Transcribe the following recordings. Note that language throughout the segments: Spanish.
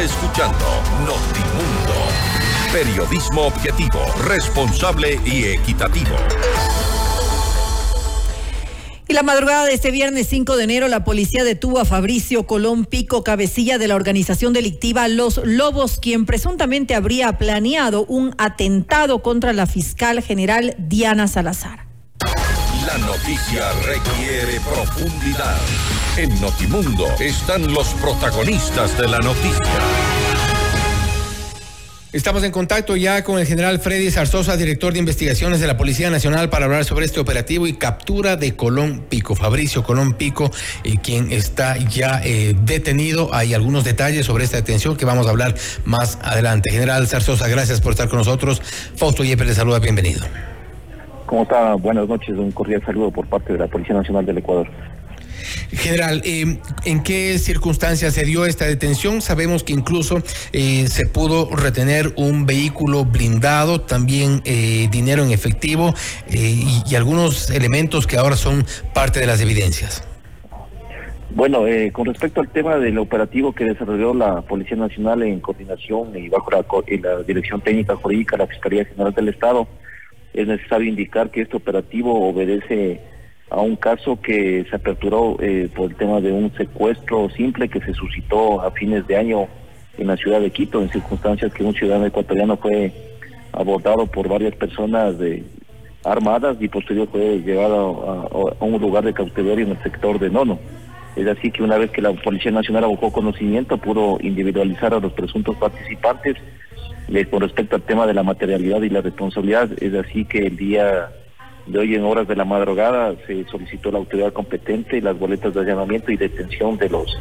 escuchando Notimundo. Periodismo objetivo, responsable y equitativo. Y la madrugada de este viernes 5 de enero, la policía detuvo a Fabricio Colón Pico, cabecilla de la organización delictiva Los Lobos, quien presuntamente habría planeado un atentado contra la fiscal general Diana Salazar. La noticia requiere profundidad. En Notimundo están los protagonistas de la noticia. Estamos en contacto ya con el general Freddy Zarzosa, director de investigaciones de la Policía Nacional, para hablar sobre este operativo y captura de Colón Pico, Fabricio Colón Pico, eh, quien está ya eh, detenido. Hay algunos detalles sobre esta detención que vamos a hablar más adelante. General Zarzosa, gracias por estar con nosotros. Fausto Yepes le saluda, bienvenido. ¿Cómo está? Buenas noches, un cordial saludo por parte de la Policía Nacional del Ecuador. General, eh, ¿en qué circunstancias se dio esta detención? Sabemos que incluso eh, se pudo retener un vehículo blindado, también eh, dinero en efectivo y, y, algunos elementos que ahora son parte de las evidencias. Bueno, con respecto al tema del operativo que desarrolló la Policía Nacional en coordinación y bajo la, la Dirección Técnica Jurídica de la Fiscalía General del Estado, es necesario indicar que este operativo obedece a un caso que se aperturó eh, por el tema de un secuestro simple que se suscitó a fines de año en la ciudad de Quito, en circunstancias que un ciudadano ecuatoriano fue abordado por varias personas de, armadas y posterior fue llevado a, un lugar de cautiverio en el sector de Nono. Es así que una vez que la Policía Nacional abocó conocimiento, pudo individualizar a los presuntos participantes eh, con respecto al tema de la materialidad y la responsabilidad. Es así que el día de hoy en horas de la madrugada se solicitó la autoridad competente las boletas de allanamiento y detención de los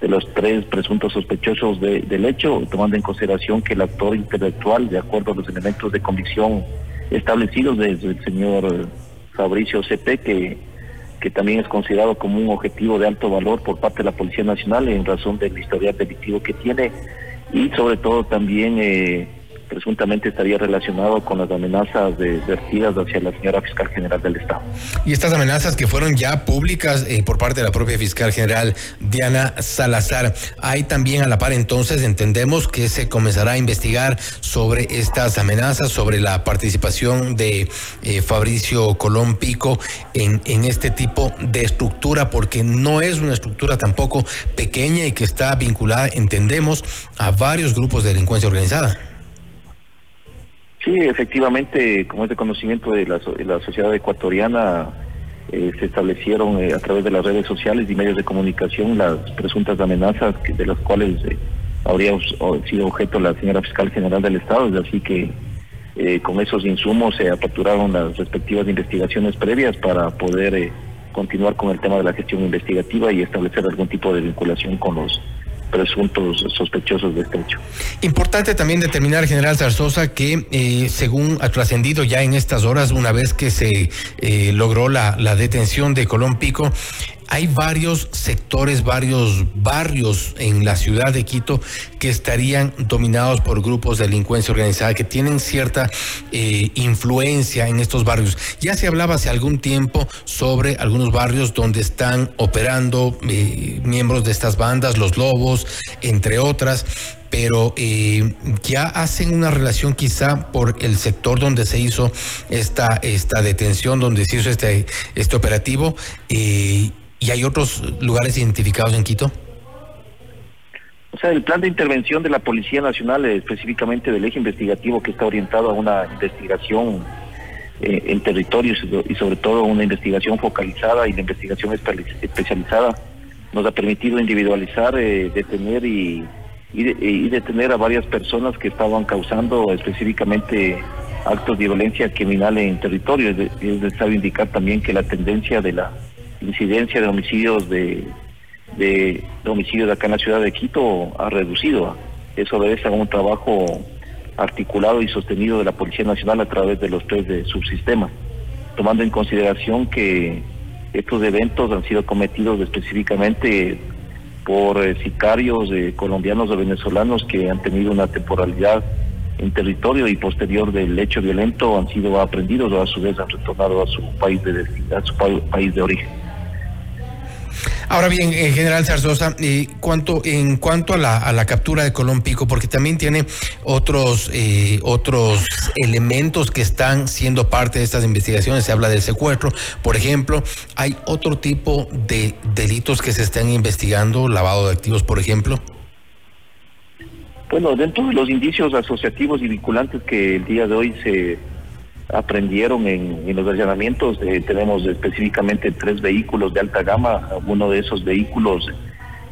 de los tres presuntos sospechosos del hecho, tomando en consideración que el actor intelectual, de acuerdo a los elementos de convicción establecidos desde el señor Fabricio CP, que, que también es considerado como un objetivo de alto valor por parte de la Policía Nacional en razón del historial delictivo que tiene y sobre todo también eh, presuntamente estaría relacionado con las amenazas de, vertidas hacia la señora fiscal general del Estado. Y estas amenazas que fueron ya públicas eh, por parte de la propia fiscal general Diana Salazar, hay también a la par entonces entendemos que se comenzará a investigar sobre estas amenazas, sobre la participación de eh, Fabricio Colón Pico en, en este tipo de estructura, porque no es una estructura tampoco pequeña y que está vinculada, entendemos, a varios grupos de delincuencia organizada. Sí, efectivamente, como es de conocimiento de la, la sociedad ecuatoriana, eh, se establecieron eh, a través de las redes sociales y medios de comunicación las presuntas amenazas de las cuales eh, habría sido objeto la señora fiscal general del Estado, es así que con esos insumos se aperturaron las respectivas investigaciones previas para poder continuar con el tema de la gestión investigativa y establecer algún tipo de vinculación con los presuntos sospechosos de este hecho. Importante también determinar, general Zarzosa, que eh, según ha trascendido ya en estas horas, una vez que se eh, logró la, la detención de Colón Pico, hay varios sectores, varios barrios en la ciudad de Quito que estarían dominados por grupos de delincuencia organizada que tienen cierta eh, influencia en estos barrios. Ya se hablaba hace algún tiempo sobre algunos barrios donde están operando eh, miembros de estas bandas, los lobos, entre otras pero eh, ya hacen una relación quizá por el sector donde se hizo esta, esta detención, donde se hizo este, este operativo. Eh, ¿Y hay otros lugares identificados en Quito? O sea, el plan de intervención de la Policía Nacional, eh, específicamente del eje investigativo que está orientado a una investigación eh, en territorios y sobre todo una investigación focalizada y la investigación especializada, nos ha permitido individualizar, eh, detener y, y, detener a varias personas que estaban causando específicamente actos de violencia criminal en territorio. Es necesario indicar también que la tendencia de la incidencia de homicidios de, de, homicidios acá en la ciudad de Quito ha reducido. Eso obedece a un trabajo articulado y sostenido de la Policía Nacional a través de los tres de subsistemas, tomando en consideración que estos eventos han sido cometidos específicamente por eh, sicarios eh, colombianos o venezolanos que han tenido una temporalidad en territorio y posterior del hecho violento han sido aprendidos o a su vez han retornado a su país de a su país de origen. Ahora bien, en general Zarzosa, eh, cuanto, en cuanto a la, a la captura de Colón Pico, porque también tiene otros, eh, otros elementos que están siendo parte de estas investigaciones, se habla del secuestro, por ejemplo, hay otro tipo de delitos que se están investigando, lavado de activos, por ejemplo. Bueno, dentro de los indicios asociativos y vinculantes que el día de hoy se aprendieron en, los allanamientos. Eh, tenemos específicamente tres vehículos de alta gama. Uno de esos vehículos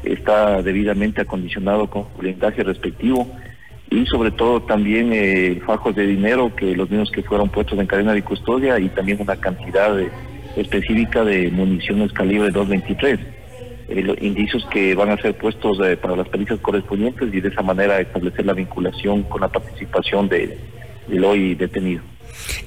está debidamente acondicionado con blindaje respectivo y sobre todo también eh, fajos de dinero que los mismos que fueron puestos en cadena de custodia y también una cantidad específica de municiones calibre 223. Eh, indicios que van a ser puestos para las pericias correspondientes y de esa manera establecer la vinculación con la participación de, del hoy detenido.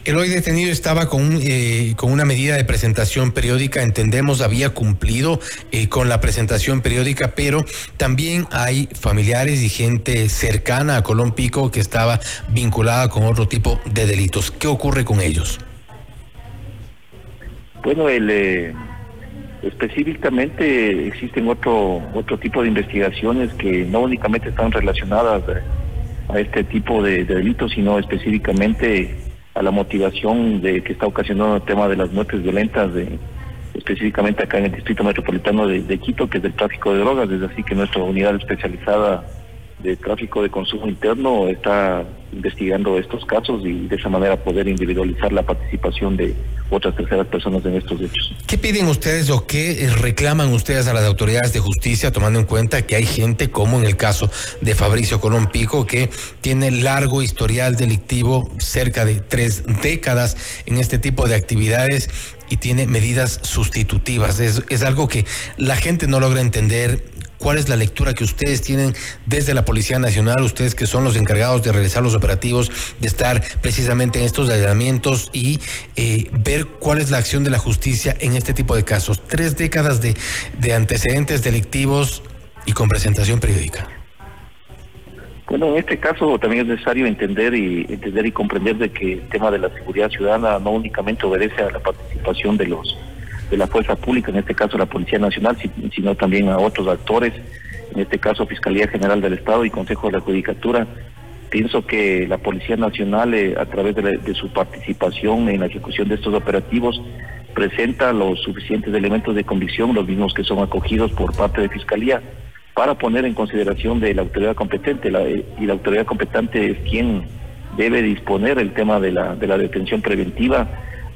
El hoy detenido estaba con, eh, con una medida de presentación periódica, entendemos había cumplido eh, con la presentación periódica, pero también hay familiares y gente cercana a Colón Pico que estaba vinculada con otro tipo de delitos. ¿Qué ocurre con ellos? Bueno, el, eh, específicamente existen otro, otro tipo de investigaciones que no únicamente están relacionadas a este tipo de delitos, sino específicamente a la motivación de que está ocasionando el tema de las muertes violentas de específicamente acá en el distrito metropolitano de, Quito, que es del tráfico de drogas, desde así que nuestra unidad especializada de tráfico de consumo interno está investigando estos casos y de esa manera poder individualizar la participación de otras terceras personas en estos hechos. ¿Qué piden ustedes o qué reclaman ustedes a las autoridades de justicia tomando en cuenta que hay gente como en el caso de Fabricio Colón Pico que tiene largo historial delictivo, cerca de tres décadas en este tipo de actividades y tiene medidas sustitutivas? Es, es algo que la gente no logra entender ¿Cuál es la lectura que ustedes tienen desde la Policía Nacional, ustedes que son los encargados de realizar los operativos, de estar precisamente en estos allanamientos y eh, ver cuál es la acción de la justicia en este tipo de casos? Tres décadas de, de antecedentes delictivos y con presentación periódica. Bueno, en este caso también es necesario entender y entender y comprender de que el tema de la seguridad ciudadana no únicamente obedece a la participación de los de la fuerza pública, en este caso la Policía Nacional, sino también a otros actores, en este caso Fiscalía General del Estado y Consejo de la Judicatura. Pienso que la Policía Nacional, eh, a través de, su participación en la ejecución de estos operativos, presenta los suficientes elementos de convicción, los mismos que son acogidos por parte de Fiscalía, para poner en consideración de la autoridad competente. Eh, y la autoridad competente es quien debe disponer el tema de la, de la detención preventiva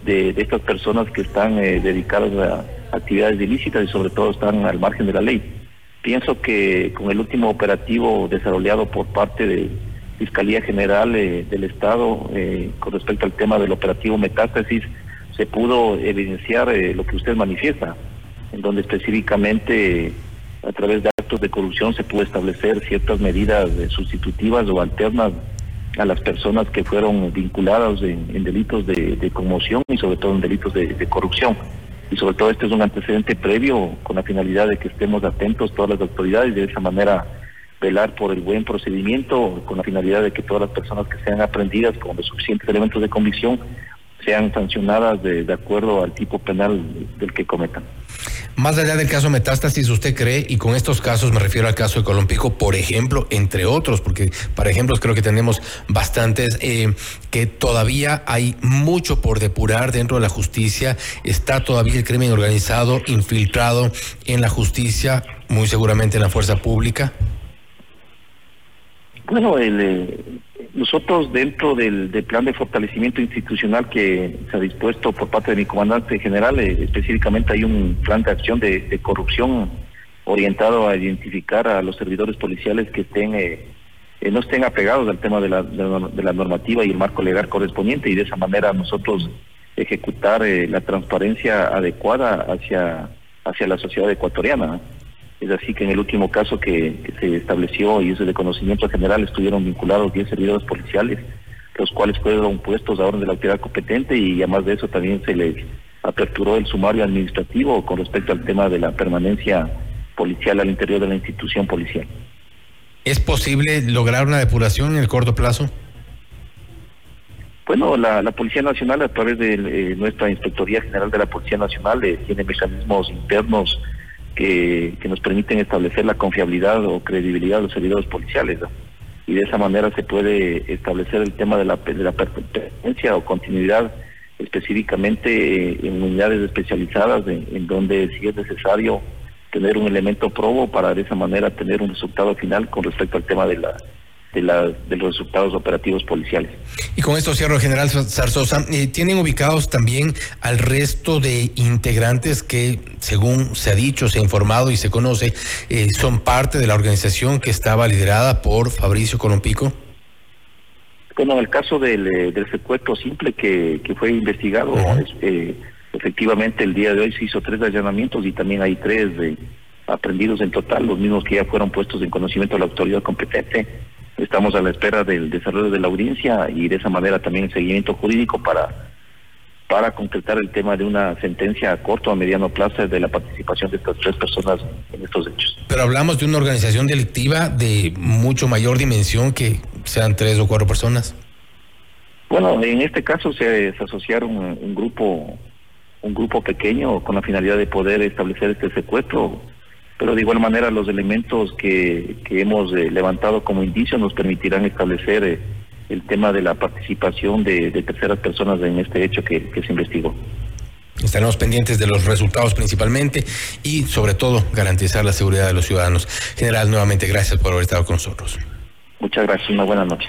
de, estas personas que están eh, dedicadas a actividades ilícitas y sobre todo están al margen de la ley. Pienso que con el último operativo desarrollado por parte de Fiscalía General eh, del Estado eh, con respecto al tema del operativo Metástasis, se pudo evidenciar lo que usted manifiesta, en donde específicamente a través de actos de corrupción se pudo establecer ciertas medidas sustitutivas o alternas a las personas que fueron vinculadas en, delitos de, conmoción y sobre todo en delitos de, corrupción. Y sobre todo este es un antecedente previo con la finalidad de que estemos atentos todas las autoridades y de esa manera velar por el buen procedimiento con la finalidad de que todas las personas que sean aprendidas con los suficientes elementos de convicción sean sancionadas de acuerdo al tipo penal del que cometan. Más allá del caso Metástasis, ¿usted cree, y con estos casos me refiero al caso de Colompico, por ejemplo, entre otros, porque para ejemplos creo que tenemos bastantes, eh, que todavía hay mucho por depurar dentro de la justicia, está todavía el crimen organizado infiltrado en la justicia, muy seguramente en la fuerza pública? Bueno, el, eh, nosotros dentro del, plan de fortalecimiento institucional que se ha dispuesto por parte de mi comandante general, eh, específicamente hay un plan de acción de, corrupción orientado a identificar a los servidores policiales que estén eh, eh, no estén apegados al tema de la, de la, normativa y el marco legal correspondiente y de esa manera nosotros ejecutar la transparencia adecuada hacia hacia la sociedad ecuatoriana. Es así que en el último caso que, se estableció y es de conocimiento general estuvieron vinculados 10 servidores policiales, los cuales fueron puestos a orden de la autoridad competente y además de eso también se les aperturó el sumario administrativo con respecto al tema de la permanencia policial al interior de la institución policial. ¿Es posible lograr una depuración en el corto plazo? Bueno, la, Policía Nacional a través de eh, nuestra Inspectoría General de la Policía Nacional eh, tiene mecanismos internos que, nos permiten establecer la confiabilidad o credibilidad de los servidores policiales. Y de esa manera se puede establecer el tema de la, de la pertenencia o continuidad específicamente en unidades especializadas en, donde si es necesario tener un elemento probo para de esa manera tener un resultado final con respecto al tema de la de, de los resultados operativos policiales. Y con esto cierro, general Zarzosa. Eh, ¿Tienen ubicados también al resto de integrantes que, según se ha dicho, se ha informado y se conoce, eh, son parte de la organización que estaba liderada por Fabricio Colompico? Bueno, el caso del, eh, del secuestro simple que, que fue investigado, eh, efectivamente el día de hoy se hizo tres allanamientos y también hay tres aprendidos en total, los mismos que ya fueron puestos en conocimiento de la autoridad competente. Estamos a la espera del desarrollo de la audiencia y de esa manera también el seguimiento jurídico para para concretar el tema de una sentencia a corto o a mediano plazo de la participación de estas tres personas en estos hechos. Pero hablamos de una organización delictiva de mucho mayor dimensión que sean tres o cuatro personas. Bueno, en este caso se, asociaron un grupo un grupo pequeño con la finalidad de poder establecer este secuestro, pero de igual manera los elementos que, que hemos eh, levantado como indicio nos permitirán establecer eh, el tema de la participación de, terceras personas en este hecho que, que se investigó. Estaremos pendientes de los resultados principalmente y sobre todo garantizar la seguridad de los ciudadanos. General, nuevamente gracias por haber estado con nosotros. Muchas gracias, una buena noche.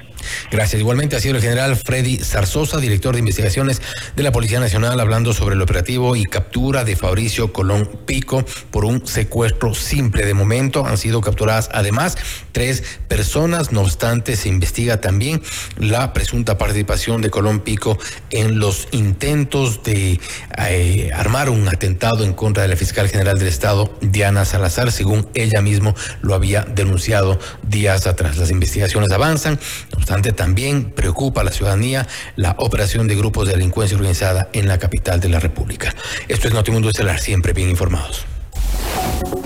Gracias. Igualmente ha sido el general Freddy Zarzosa, director de investigaciones de la Policía Nacional, hablando sobre el operativo y captura de Fabricio Colón Pico por un secuestro simple. De momento han sido capturadas además tres personas. No obstante, se investiga también la presunta participación de Colón Pico en los intentos de eh, armar un atentado en contra de la fiscal general del Estado, Diana Salazar, según ella mismo lo había denunciado días atrás. Las investigaciones avanzan. No obstante, también preocupa a la ciudadanía la operación de grupos de delincuencia organizada en la capital de la República. Esto es Notimundo Estelar, siempre bien informados.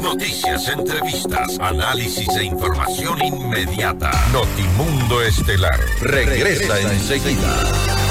Noticias, entrevistas, análisis e información inmediata. Notimundo Estelar regresa enseguida.